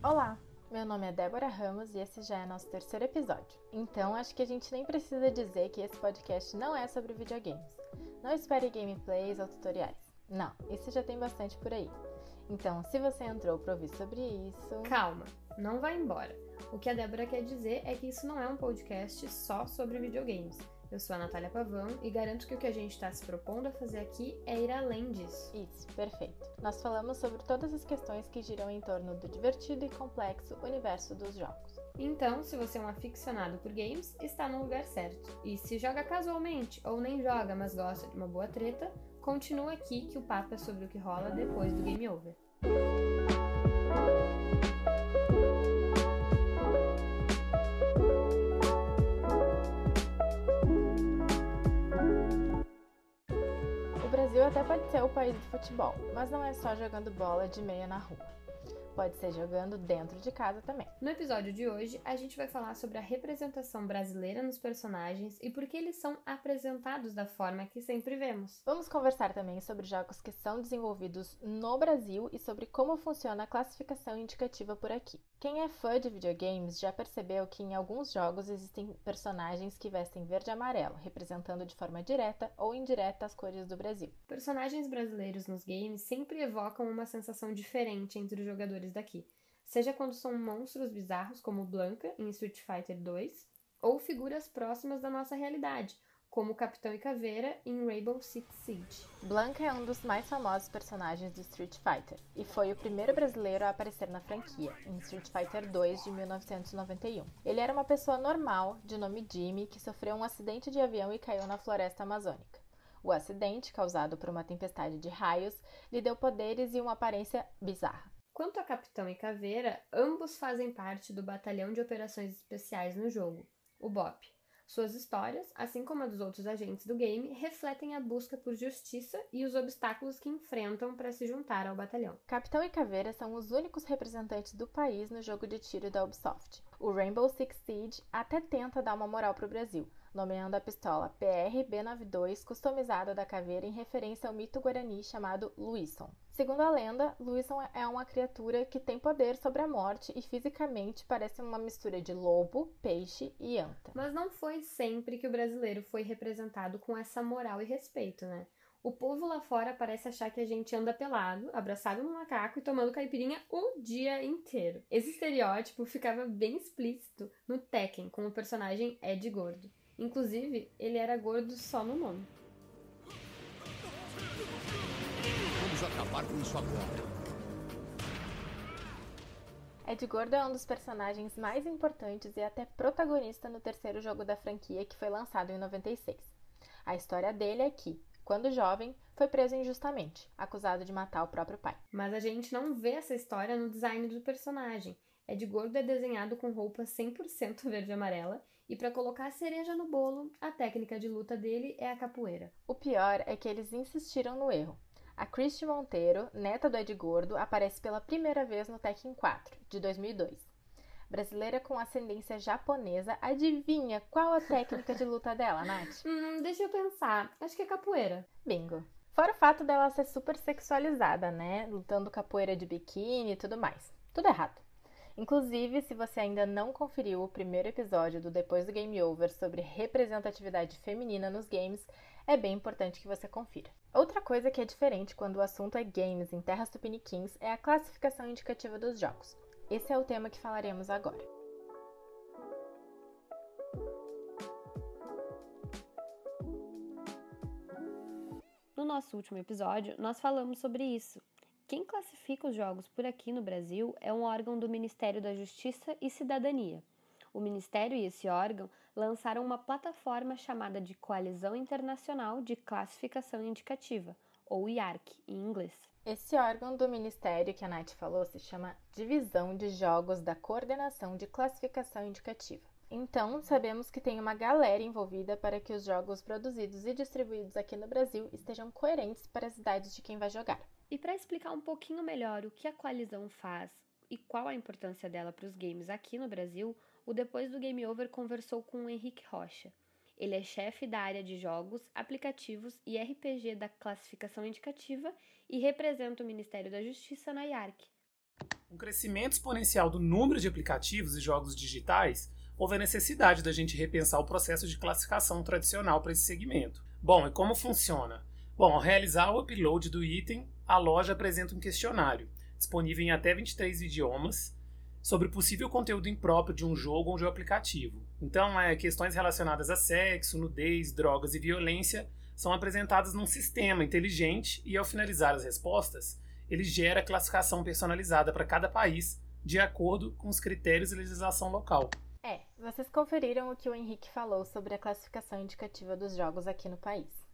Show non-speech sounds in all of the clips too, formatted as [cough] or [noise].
Olá, meu nome é Débora Ramos e esse já é nosso terceiro episódio. Então acho que a gente nem precisa dizer que esse podcast não é sobre videogames. Não espere gameplays ou tutoriais. Não, isso já tem bastante por aí. Então, se você entrou para ouvir sobre isso. Calma, não vá embora. O que a Débora quer dizer é que isso não é um podcast só sobre videogames. Eu sou a Natália Pavão e garanto que o que a gente está se propondo a fazer aqui é ir além disso. Isso, perfeito. Nós falamos sobre todas as questões que giram em torno do divertido e complexo universo dos jogos. Então, se você é um aficionado por games, está no lugar certo. E se joga casualmente ou nem joga, mas gosta de uma boa treta, continua aqui que o papo é sobre o que rola depois do game over. Brasil até pode ser o país do futebol, mas não é só jogando bola de meia na rua pode ser jogando dentro de casa também. No episódio de hoje, a gente vai falar sobre a representação brasileira nos personagens e por que eles são apresentados da forma que sempre vemos. Vamos conversar também sobre jogos que são desenvolvidos no Brasil e sobre como funciona a classificação indicativa por aqui. Quem é fã de videogames já percebeu que em alguns jogos existem personagens que vestem verde e amarelo, representando de forma direta ou indireta as cores do Brasil. Personagens brasileiros nos games sempre evocam uma sensação diferente entre os jogadores daqui, seja quando são monstros bizarros como Blanca em Street Fighter 2, ou figuras próximas da nossa realidade, como Capitão e Caveira em Rainbow Six Siege. Blanca é um dos mais famosos personagens do Street Fighter e foi o primeiro brasileiro a aparecer na franquia, em Street Fighter 2 de 1991. Ele era uma pessoa normal, de nome Jimmy, que sofreu um acidente de avião e caiu na floresta amazônica. O acidente, causado por uma tempestade de raios, lhe deu poderes e uma aparência bizarra. Quanto a Capitão e Caveira, ambos fazem parte do Batalhão de Operações Especiais no jogo, o BOP. Suas histórias, assim como a dos outros agentes do game, refletem a busca por justiça e os obstáculos que enfrentam para se juntar ao batalhão. Capitão e Caveira são os únicos representantes do país no jogo de tiro da Ubisoft. O Rainbow Six Siege até tenta dar uma moral para o Brasil, nomeando a pistola PR-B92 customizada da caveira em referência ao mito guarani chamado Luison. Segundo a lenda, Luison é uma criatura que tem poder sobre a morte e fisicamente parece uma mistura de lobo, peixe e anta. Mas não foi sempre que o brasileiro foi representado com essa moral e respeito, né? O povo lá fora parece achar que a gente anda pelado, abraçado no macaco e tomando caipirinha o dia inteiro. Esse estereótipo ficava bem explícito no Tekken, com o personagem Ed Gordo. Inclusive, ele era gordo só no nome. Vamos acabar com isso agora. Ed Gordo é um dos personagens mais importantes e até protagonista no terceiro jogo da franquia que foi lançado em 96. A história dele é que, quando jovem, foi preso injustamente, acusado de matar o próprio pai. Mas a gente não vê essa história no design do personagem. Ed Gordo é desenhado com roupa 100% verde e amarela, e para colocar a cereja no bolo, a técnica de luta dele é a capoeira. O pior é que eles insistiram no erro. A Christy Monteiro, neta do Ed Gordo, aparece pela primeira vez no Tekken 4, de 2002. Brasileira com ascendência japonesa, adivinha qual a técnica de luta dela, Nath? [laughs] Hum, deixa eu pensar. Acho que é capoeira. Bingo. Fora o fato dela ser super sexualizada, né? Lutando capoeira de biquíni e tudo mais. Tudo errado. Inclusive, se você ainda não conferiu o primeiro episódio do Depois do Game Over sobre representatividade feminina nos games, é bem importante que você confira. Outra coisa que é diferente quando o assunto é games em terras tupiniquins é a classificação indicativa dos jogos. Esse é o tema que falaremos agora. No nosso último episódio, nós falamos sobre isso, quem classifica os jogos por aqui no Brasil é um órgão do Ministério da Justiça e Cidadania. O Ministério e esse órgão lançaram uma plataforma chamada de Coalizão Internacional de Classificação Indicativa, ou IARC em inglês. Esse órgão do Ministério que a Nath falou se chama Divisão de Jogos da Coordenação de Classificação Indicativa. Então, sabemos que tem uma galera envolvida para que os jogos produzidos e distribuídos aqui no Brasil estejam coerentes para as idades de quem vai jogar. E para explicar um pouquinho melhor o que a coalizão faz e qual a importância dela para os games aqui no Brasil, o Depois do Game Over conversou com o Henrique Rocha. Ele é chefe da área de jogos, aplicativos e RPG da classificação indicativa e representa o Ministério da Justiça na IARC. Com o crescimento exponencial do número de aplicativos e jogos digitais, houve a necessidade da gente repensar o processo de classificação tradicional para esse segmento. Bom, e como funciona? Bom, ao realizar o upload do item, a loja apresenta um questionário, disponível em até 23 idiomas, sobre possível conteúdo impróprio de um jogo ou de um aplicativo. Então, é, questões relacionadas a sexo, nudez, drogas e violência são apresentadas num sistema inteligente e, ao finalizar as respostas, ele gera classificação personalizada para cada país, de acordo com os critérios e legislação local. É, vocês conferiram o que o Henrique falou sobre a classificação indicativa dos jogos aqui no país.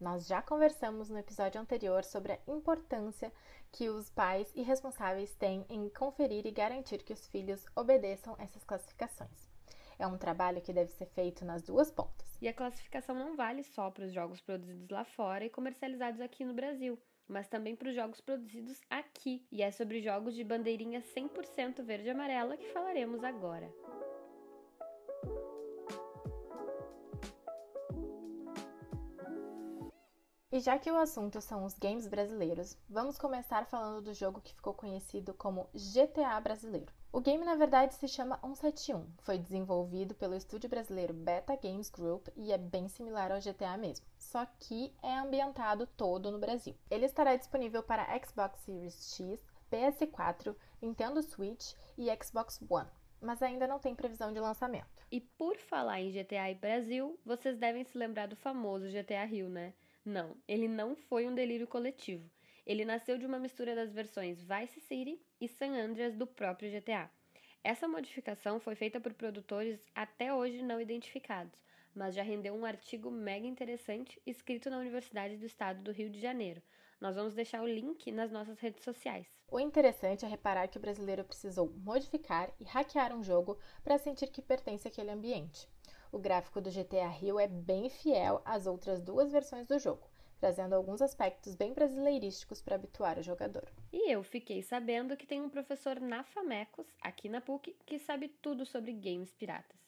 Nós já conversamos no episódio anterior sobre a importância que os pais e responsáveis têm em conferir e garantir que os filhos obedeçam essas classificações. É um trabalho que deve ser feito nas duas pontas. E a classificação não vale só para os jogos produzidos lá fora e comercializados aqui no Brasil, mas também para os jogos produzidos aqui. E é sobre jogos de bandeirinha 100% verde e amarela que falaremos agora. E já que o assunto são os games brasileiros, vamos começar falando do jogo que ficou conhecido como GTA brasileiro. O game na verdade se chama 171, foi desenvolvido pelo estúdio brasileiro Beta Games Group e é bem similar ao GTA mesmo, só que é ambientado todo no Brasil. Ele estará disponível para Xbox Series X, PS4, Nintendo Switch e Xbox One mas ainda não tem previsão de lançamento. E por falar em GTA e Brasil, vocês devem se lembrar do famoso GTA Rio, né? Não, ele não foi um delírio coletivo. Ele nasceu de uma mistura das versões Vice City e San Andreas do próprio GTA. Essa modificação foi feita por produtores até hoje não identificados, mas já rendeu um artigo mega interessante escrito na Universidade do Estado do Rio de Janeiro. Nós vamos deixar o link nas nossas redes sociais. O interessante é reparar que o brasileiro precisou modificar e hackear um jogo para sentir que pertence àquele ambiente. O gráfico do GTA Rio é bem fiel às outras duas versões do jogo, trazendo alguns aspectos bem brasileirísticos para habituar o jogador. E eu fiquei sabendo que tem um professor na Famecos, aqui na PUC, que sabe tudo sobre games piratas.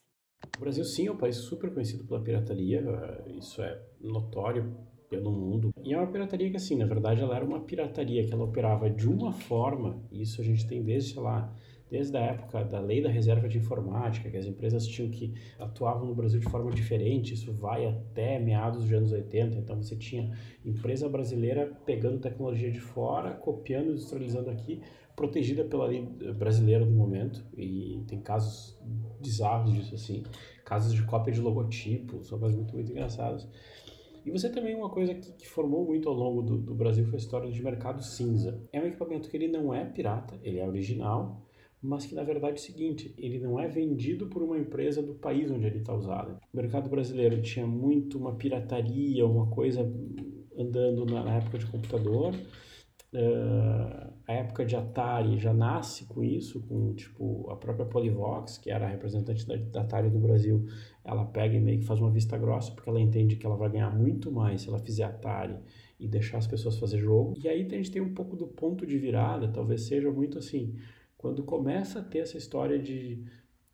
O Brasil, sim, é um país super conhecido pela pirataria, eh, isso é notório pelo mundo. E é uma pirataria que, assim, na verdade, ela era uma pirataria que ela operava de uma forma, e isso a gente tem desde, sei lá, desde a época da lei da reserva de informática, que as empresas tinham que atuavam no Brasil de forma diferente, isso vai até meados dos anos 80, então você tinha empresa brasileira pegando tecnologia de fora, copiando industrializando aqui, protegida pela lei brasileira no momento, e tem casos bizarros disso assim, casos de cópia de logotipo, são coisas muito, muito engraçadas. E você também, uma coisa que, que formou muito ao longo do, do Brasil foi a história de mercado cinza. É um equipamento que ele não é pirata, ele é original, mas que na verdade é o seguinte, ele não é vendido por uma empresa do país onde ele está usado. O mercado brasileiro tinha muito uma pirataria, uma coisa andando na, época de computador. Uh, a época de Atari já nasce com isso, com tipo a própria Polivox, que era a representante da, da Atari no Brasil, ela pega e meio que faz uma vista grossa, porque ela entende que ela vai ganhar muito mais se ela fizer Atari e deixar as pessoas fazer jogo. E aí a gente tem um pouco do ponto de virada, talvez seja muito assim, quando começa a ter essa história de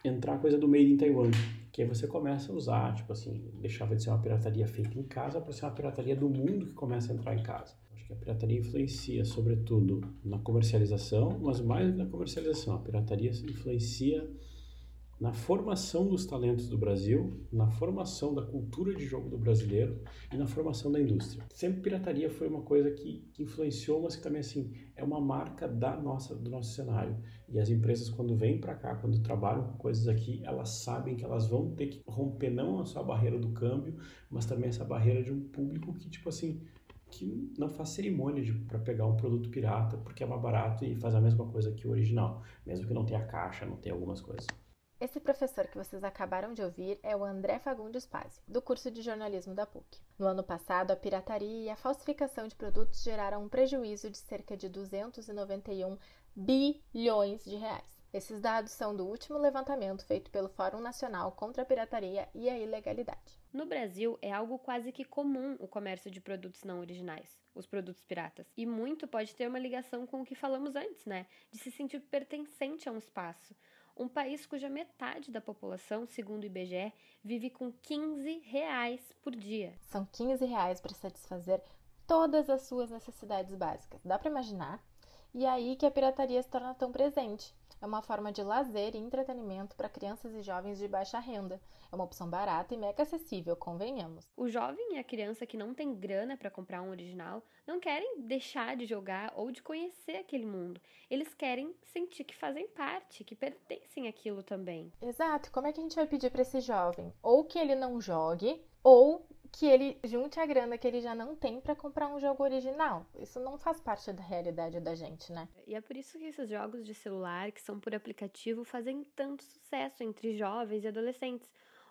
entrar coisa do made in Taiwan, que aí você começa a usar, tipo assim, deixava de ser uma pirataria feita em casa para ser uma pirataria do mundo que começa a entrar em casa. Acho que a pirataria influencia, sobretudo, na comercialização, mas mais na comercialização, a pirataria influencia na formação dos talentos do Brasil, na formação da cultura de jogo do brasileiro e na formação da indústria. Sempre pirataria foi uma coisa que, influenciou, mas que também assim é uma marca da nossa do nosso cenário. E as empresas quando vêm para cá, quando trabalham com coisas aqui, elas sabem que elas vão ter que romper não só a barreira do câmbio, mas também essa barreira de um público que tipo assim que não faz cerimônia para pegar um produto pirata porque é mais barato e faz a mesma coisa que o original, mesmo que não tenha caixa, não tenha algumas coisas. Esse professor que vocês acabaram de ouvir é o André Fagundes Pazzi, do curso de jornalismo da PUC. No ano passado, a pirataria e a falsificação de produtos geraram um prejuízo de cerca de 291 bilhões de reais. Esses dados são do último levantamento feito pelo Fórum Nacional contra a Pirataria e a Ilegalidade. No Brasil, é algo quase que comum o comércio de produtos não originais, os produtos piratas. E muito pode ter uma ligação com o que falamos antes, né? De se sentir pertencente a um espaço um país cuja metade da população, segundo o IBGE, vive com 15 reais por dia. São 15 reais para satisfazer todas as suas necessidades básicas. Dá para imaginar? E aí que a pirataria se torna tão presente. É uma forma de lazer e entretenimento para crianças e jovens de baixa renda. É uma opção barata e mega acessível, convenhamos. O jovem e a criança que não tem grana para comprar um original não querem deixar de jogar ou de conhecer aquele mundo. Eles querem sentir que fazem parte, que pertencem àquilo também. Exato. Como é que a gente vai pedir para esse jovem? Ou que ele não jogue, ou que ele junte a grana que ele já não tem para comprar um jogo original. Isso não faz parte da realidade da gente, né? E é por isso que esses jogos de celular, que são por aplicativo, fazem tanto sucesso entre jovens e adolescentes.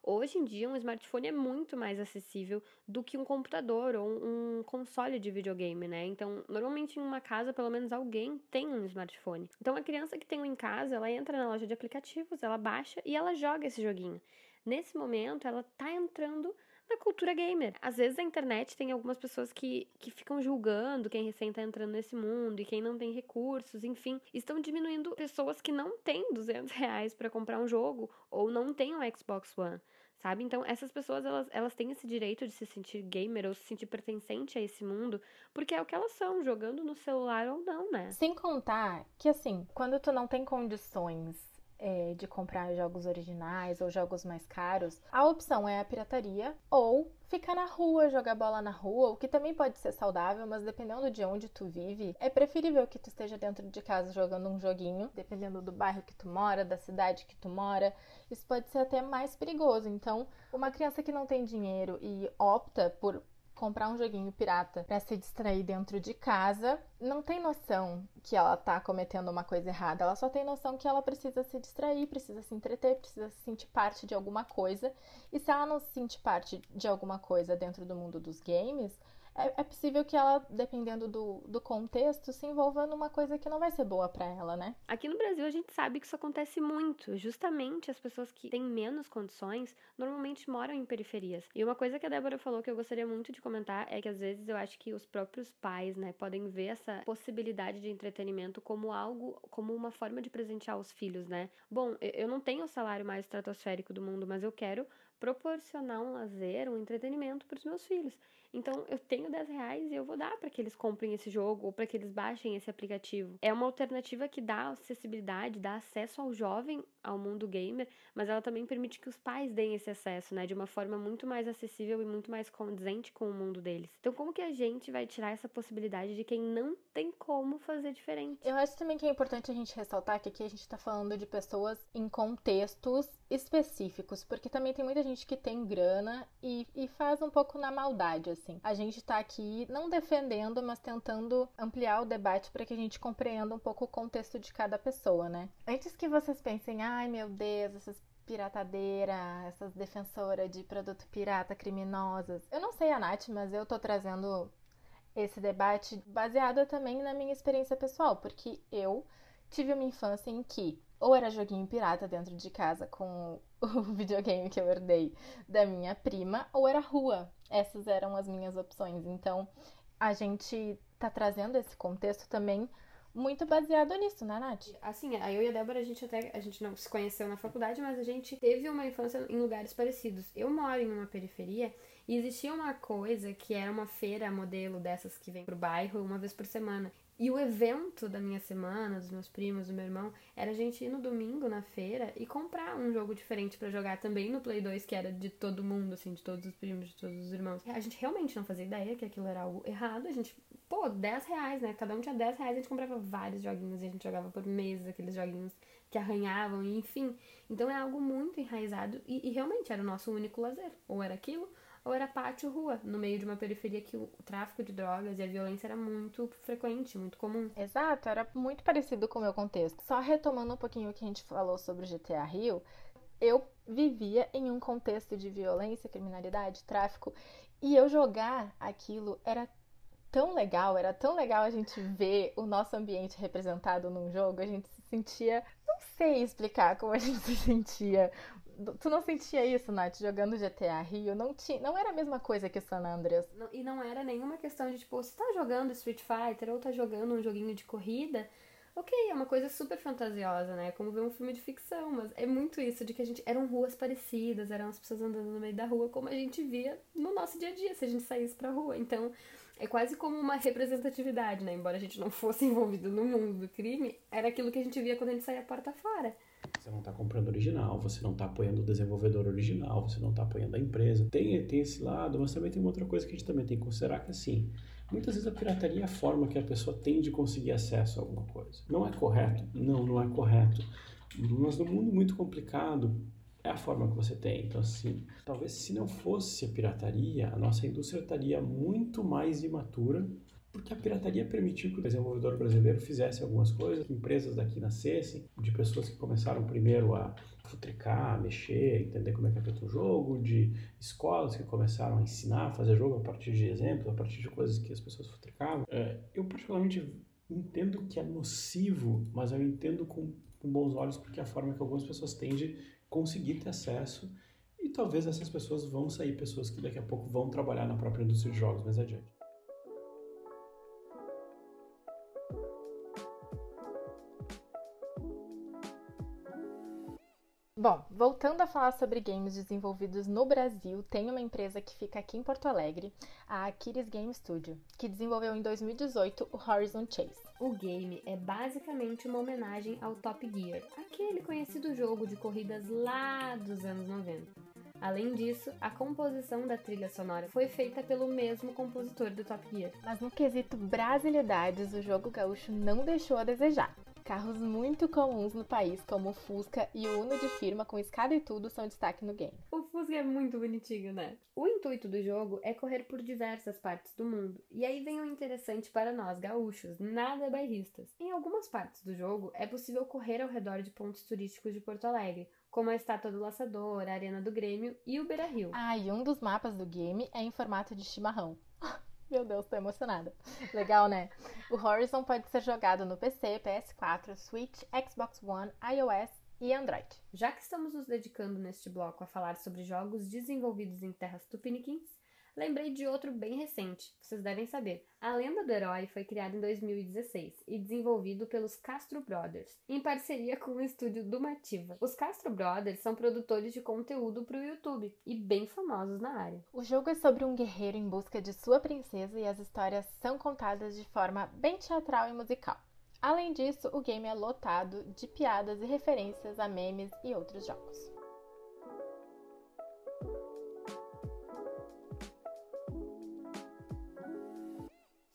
Hoje em dia, um smartphone é muito mais acessível do que um computador ou um console de videogame, né? Então, normalmente em uma casa, pelo menos alguém tem um smartphone. Então, a criança que tem um em casa, ela entra na loja de aplicativos, ela baixa e ela joga esse joguinho. Nesse momento, ela tá entrando na cultura gamer. Às vezes a internet tem algumas pessoas que, que ficam julgando quem recém está entrando nesse mundo e quem não tem recursos, enfim, estão diminuindo pessoas que não têm 200 reais para comprar um jogo ou não têm um Xbox One. Sabe? Então, essas pessoas, elas, elas têm esse direito de se sentir gamer ou se sentir pertencente a esse mundo, porque é o que elas são, jogando no celular ou não, né? Sem contar que, assim, quando tu não tem condições é, de comprar jogos originais ou jogos mais caros, a opção é a pirataria ou ficar na rua, jogar bola na rua, o que também pode ser saudável, mas dependendo de onde tu vive, é preferível que tu esteja dentro de casa jogando um joguinho, dependendo do bairro que tu mora, da cidade que tu mora. Isso pode ser até mais perigoso. Então, uma criança que não tem dinheiro e opta por comprar um joguinho pirata para se distrair dentro de casa, não tem noção que ela tá cometendo uma coisa errada. Ela só tem noção que ela precisa se distrair, precisa se entreter, precisa se sentir parte de alguma coisa. E se ela não se sente parte de alguma coisa dentro do mundo dos games, é, é possível que ela, dependendo do, do contexto, se envolva numa coisa que não vai ser boa para ela, né? Aqui no Brasil a gente sabe que isso acontece muito. Justamente as pessoas que têm menos condições normalmente moram em periferias. E uma coisa que a Débora falou que eu gostaria muito de comentar é que às vezes eu acho que os próprios pais, né, podem ver essa possibilidade de entretenimento como algo, como uma forma de presentear os filhos, né? Bom, eu não tenho o salário mais estratosférico do mundo, mas eu quero proporcionar um lazer, um entretenimento para os meus filhos. Então eu tenho 10 reais e eu vou dar para que eles comprem esse jogo ou para que eles baixem esse aplicativo. É uma alternativa que dá acessibilidade, dá acesso ao jovem ao mundo gamer, mas ela também permite que os pais deem esse acesso, né, de uma forma muito mais acessível e muito mais condizente com o mundo deles. Então como que a gente vai tirar essa possibilidade de quem não tem como fazer diferente? Eu acho também que é importante a gente ressaltar que aqui a gente está falando de pessoas em contextos específicos, porque também tem muita gente que tem grana e, e faz um pouco na maldade, assim. A gente tá aqui não defendendo, mas tentando ampliar o debate para que a gente compreenda um pouco o contexto de cada pessoa, né? Antes que vocês pensem, ai meu Deus, essas piratadeira, essas defensoras de produto pirata criminosas. Eu não sei a Nath, mas eu tô trazendo esse debate baseado também na minha experiência pessoal, porque eu tive uma infância em que ou era joguinho pirata dentro de casa com [laughs] o videogame que eu herdei da minha prima, ou era rua. Essas eram as minhas opções. Então, a gente tá trazendo esse contexto também muito baseado nisso, né, Nath? Assim, eu e a Débora, a gente até a gente não se conheceu na faculdade, mas a gente teve uma infância em lugares parecidos. Eu moro em uma periferia e existia uma coisa que era uma feira modelo dessas que vem pro bairro uma vez por semana. E o evento da minha semana, dos meus primos, do meu irmão, era a gente ir no domingo na feira e comprar um jogo diferente para jogar também no Play 2, que era de todo mundo, assim, de todos os primos, de todos os irmãos. A gente realmente não fazia ideia que aquilo era algo errado. A gente, pô, 10 reais, né? Cada um tinha 10 reais, a gente comprava vários joguinhos e a gente jogava por meses aqueles joguinhos que arranhavam, enfim. Então é algo muito enraizado e, e realmente era o nosso único lazer. Ou era aquilo, ou era pátio rua, no meio de uma periferia que o tráfico de drogas e a violência era muito frequente, muito comum. Exato, era muito parecido com o meu contexto. Só retomando um pouquinho o que a gente falou sobre o GTA Rio, eu vivia em um contexto de violência, criminalidade, tráfico, e eu jogar aquilo era tão legal, era tão legal a gente ver o nosso ambiente representado num jogo, a gente se sentia, não sei explicar como a gente [laughs] se sentia, Tu não sentia isso, Nath, jogando GTA Rio? Não, tinha, não era a mesma coisa que San Andreas. Não, e não era nenhuma questão de, tipo, você tá jogando Street Fighter ou tá jogando um joguinho de corrida. Ok, é uma coisa super fantasiosa, né? Como ver um filme de ficção, mas é muito isso, de que a gente. Eram ruas parecidas, eram as pessoas andando no meio da rua, como a gente via no nosso dia a dia, se a gente saísse pra rua. Então, É quase como uma representatividade, né? Embora a gente não fosse [laughs] envolvido no mundo do crime, era aquilo que a gente via quando a gente saía a porta fora. Você não está comprando original, você não está apoiando o desenvolvedor original, você não está apoiando a empresa. Tem, tem esse lado, mas também tem uma outra coisa que a gente também tem que considerar que assim, muitas vezes a pirataria é a forma que a pessoa tem de conseguir acesso a alguma coisa. Não é correto? Não, não é correto. Mas no mundo muito complicado, é a forma que você tem. Então, assim, talvez se não fosse a pirataria, a nossa indústria estaria muito mais imatura, porque a pirataria permitiu que o desenvolvedor brasileiro fizesse algumas coisas, que empresas daqui nascessem, de pessoas que começaram primeiro a futricar, mexer, entender como é que é feito um jogo, de escolas que começaram a ensinar a fazer jogo a partir de exemplos, a partir de coisas que as pessoas futricavam. É, eu particularmente entendo que é nocivo, mas eu entendo com, com bons olhos porque é a forma que algumas pessoas têm de conseguir ter acesso e talvez essas pessoas vão sair pessoas que daqui a pouco vão trabalhar na própria indústria de jogos mais adiante. Bom, voltando a falar sobre games desenvolvidos no Brasil, tem uma empresa que fica aqui em Porto Alegre, a Aquiles Game Studio, que desenvolveu em 2018 o Horizon Chase. O game é basicamente uma homenagem ao Top Gear, aquele conhecido jogo de corridas lá dos anos 90. Além disso, a composição da trilha sonora foi feita pelo mesmo compositor do Top Gear. Mas no quesito brasilidades, o jogo gaúcho não deixou a desejar. Carros muito comuns no país, como o Fusca e o Uno de firma com escada e tudo, são destaque no game. O Fusca é muito bonitinho, né? O intuito do jogo é correr por diversas partes do mundo. E aí vem o interessante para nós gaúchos, nada bairristas. Em algumas partes do jogo é possível correr ao redor de pontos turísticos de Porto Alegre, como a Estátua do Laçador, a Arena do Grêmio e o Beira Rio. Ah, e um dos mapas do game é em formato de chimarrão. Meu Deus, tô emocionada. Legal, né? O Horizon pode ser jogado no PC, PS4, Switch, Xbox One, iOS e Android. Já que estamos nos dedicando neste bloco a falar sobre jogos desenvolvidos em terras tupiniquins, lembrei de outro bem recente. Vocês devem saber. A Lenda do Herói foi criada em 2016 e desenvolvido pelos Castro Brothers, em parceria com o estúdio Dumativa. Os Castro Brothers são produtores de conteúdo para o YouTube e bem famosos na área. O jogo é sobre um guerreiro em busca de sua princesa e as histórias são contadas de forma bem teatral e musical. Além disso, o game é lotado de piadas e referências a memes e outros jogos.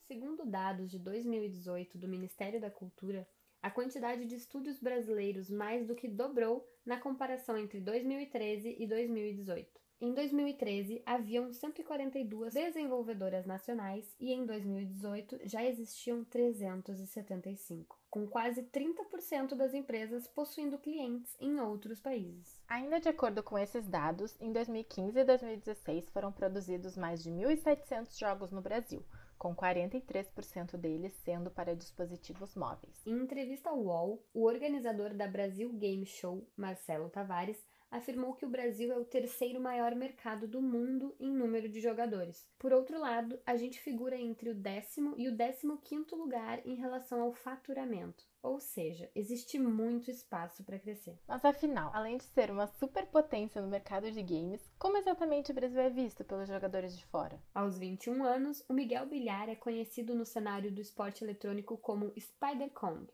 Segundo dados de 2018 do Ministério da Cultura, a quantidade de estúdios brasileiros mais do que dobrou na comparação entre 2013 e 2018. Em 2013, haviam 142 desenvolvedoras nacionais e em 2018 já existiam 375, com quase 30% das empresas possuindo clientes em outros países. Ainda de acordo com esses dados, em 2015 e 2016 foram produzidos mais de 1.700 jogos no Brasil, com 43% deles sendo para dispositivos móveis. Em entrevista ao UOL, o organizador da Brasil Game Show, Marcelo Tavares, afirmou que o Brasil é o terceiro maior mercado do mundo em número de jogadores. Por outro lado, a gente figura entre o décimo e o décimo quinto lugar em relação ao faturamento. Ou seja, existe muito espaço para crescer. Mas afinal, além de ser uma superpotência no mercado de games, como exatamente o Brasil é visto pelos jogadores de fora? Aos 21 anos, o Miguel Bilhar é conhecido no cenário do esporte eletrônico como Spider Kong.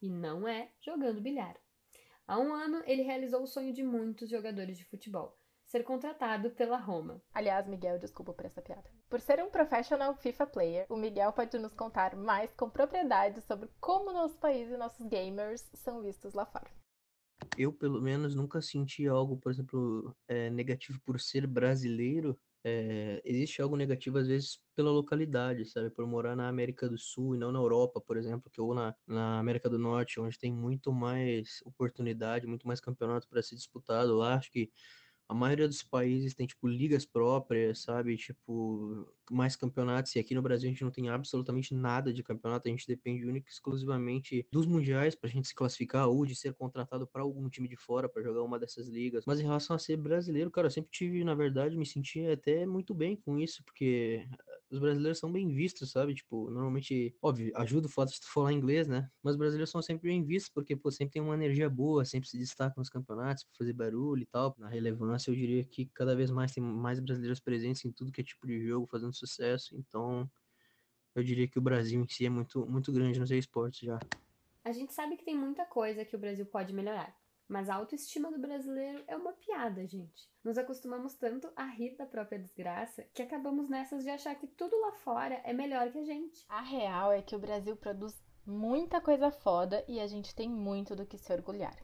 E não é jogando bilhar. Há um ano, ele realizou o sonho de muitos jogadores de futebol. Ser contratado pela Roma. Aliás, Miguel, desculpa por essa piada. Por ser um professional FIFA player, o Miguel pode nos contar mais com propriedade sobre como nosso país e nossos gamers são vistos lá fora. Eu, pelo menos, nunca senti algo, por exemplo, é, negativo por ser brasileiro. É, existe algo negativo, às vezes, pela localidade, sabe? Por morar na América do Sul e não na Europa, por exemplo, que ou na, na América do Norte, onde tem muito mais oportunidade, muito mais campeonato para ser disputado. Lá, acho que a maioria dos países tem, tipo, ligas próprias, sabe? Tipo, mais campeonatos. E aqui no Brasil a gente não tem absolutamente nada de campeonato. A gente depende única e exclusivamente dos mundiais pra gente se classificar ou de ser contratado para algum time de fora para jogar uma dessas ligas. Mas em relação a ser brasileiro, cara, eu sempre tive, na verdade, me senti até muito bem com isso, porque os brasileiros são bem vistos, sabe? Tipo, normalmente, óbvio, ajuda o fato de tu falar inglês, né? Mas os brasileiros são sempre bem vistos, porque, pô, sempre tem uma energia boa, sempre se destacam nos campeonatos pra fazer barulho e tal. Na relevância, eu diria que cada vez mais tem mais brasileiros presentes em tudo que é tipo de jogo, fazendo sucesso. Então, eu diria que o Brasil em si é muito, muito grande nos esportes já. A gente sabe que tem muita coisa que o Brasil pode melhorar. Mas a autoestima do brasileiro é uma piada, gente. Nos acostumamos tanto a rir da própria desgraça que acabamos nessas de achar que tudo lá fora é melhor que a gente. A real é que o Brasil produz muita coisa foda e a gente tem muito do que se orgulhar.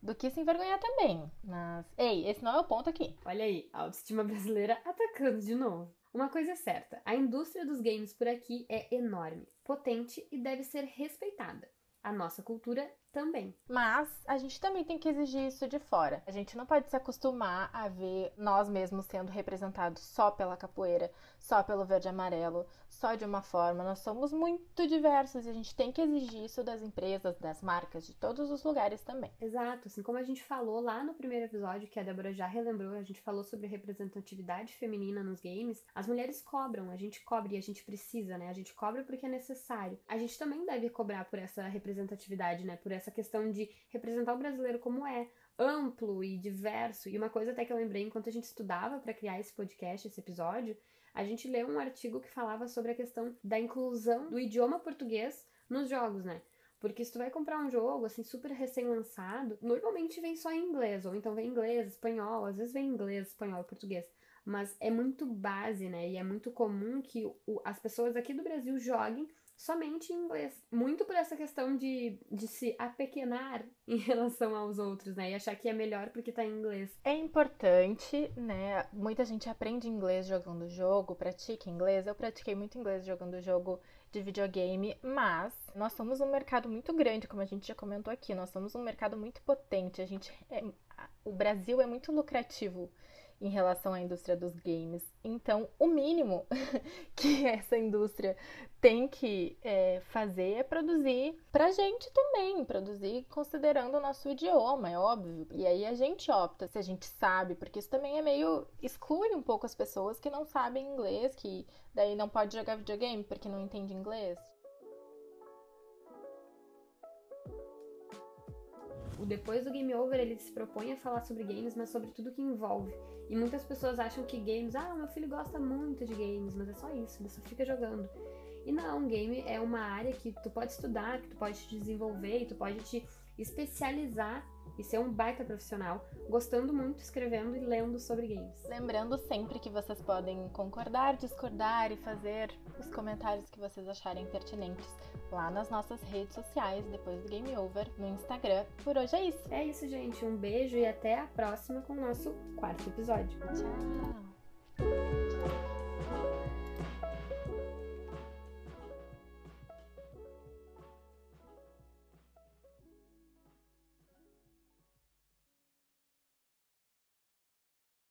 Do que se envergonhar também. Mas, ei, esse não é o ponto aqui. Olha aí, a autoestima brasileira atacando de novo. Uma coisa é certa: a indústria dos games por aqui é enorme, potente e deve ser respeitada. A nossa cultura também. Mas a gente também tem que exigir isso de fora. A gente não pode se acostumar a ver nós mesmos sendo representados só pela capoeira, só pelo verde e amarelo, só de uma forma. Nós somos muito diversos e a gente tem que exigir isso das empresas, das marcas, de todos os lugares também. Exato, assim como a gente falou lá no primeiro episódio, que a Débora já relembrou, a gente falou sobre representatividade feminina nos games. As mulheres cobram, a gente cobra e a gente precisa, né? A gente cobra porque é necessário. A gente também deve cobrar por essa representatividade, né? Por essa essa questão de representar o brasileiro como é, amplo e diverso. E uma coisa até que eu lembrei enquanto a gente estudava para criar esse podcast, esse episódio, a gente leu um artigo que falava sobre a questão da inclusão do idioma português nos jogos, né? Porque se tu vai comprar um jogo, assim, super recém-lançado, normalmente vem só em inglês, ou então vem inglês, espanhol, às vezes vem inglês, espanhol português. Mas é muito base, né? E é muito comum que o, as pessoas aqui do Brasil joguem somente em inglês. Muito por essa questão de, de se apequenar [laughs] em relação aos outros, né? E achar que é melhor porque tá em inglês. É importante, né? Muita gente aprende inglês jogando jogo, pratica inglês. Eu pratiquei muito inglês jogando jogo de videogame, mas nós somos um mercado muito grande, como a gente já comentou aqui. Nós somos um mercado muito potente. A gente é, o Brasil é muito lucrativo em relação à indústria dos games. Então, o mínimo [laughs] que essa indústria tem que é, fazer é produzir pra gente também, produzir considerando o nosso idioma, é óbvio. E aí a gente opta se a gente sabe, porque isso também é meio. exclui um pouco as pessoas que não sabem inglês, que daí não pode jogar videogame porque não entende inglês. O Depois do Game Over ele se propõe a falar sobre games, mas sobre tudo que envolve. E muitas pessoas acham que games, ah, meu filho gosta muito de games, mas é só isso, ele só fica jogando. E não, game é uma área que tu pode estudar, que tu pode te desenvolver e tu pode te especializar e ser um baita profissional, gostando muito, escrevendo e lendo sobre games. Lembrando sempre que vocês podem concordar, discordar e fazer os comentários que vocês acharem pertinentes lá nas nossas redes sociais, depois do Game Over, no Instagram. Por hoje é isso. É isso, gente. Um beijo e até a próxima com o nosso quarto episódio. Tchau!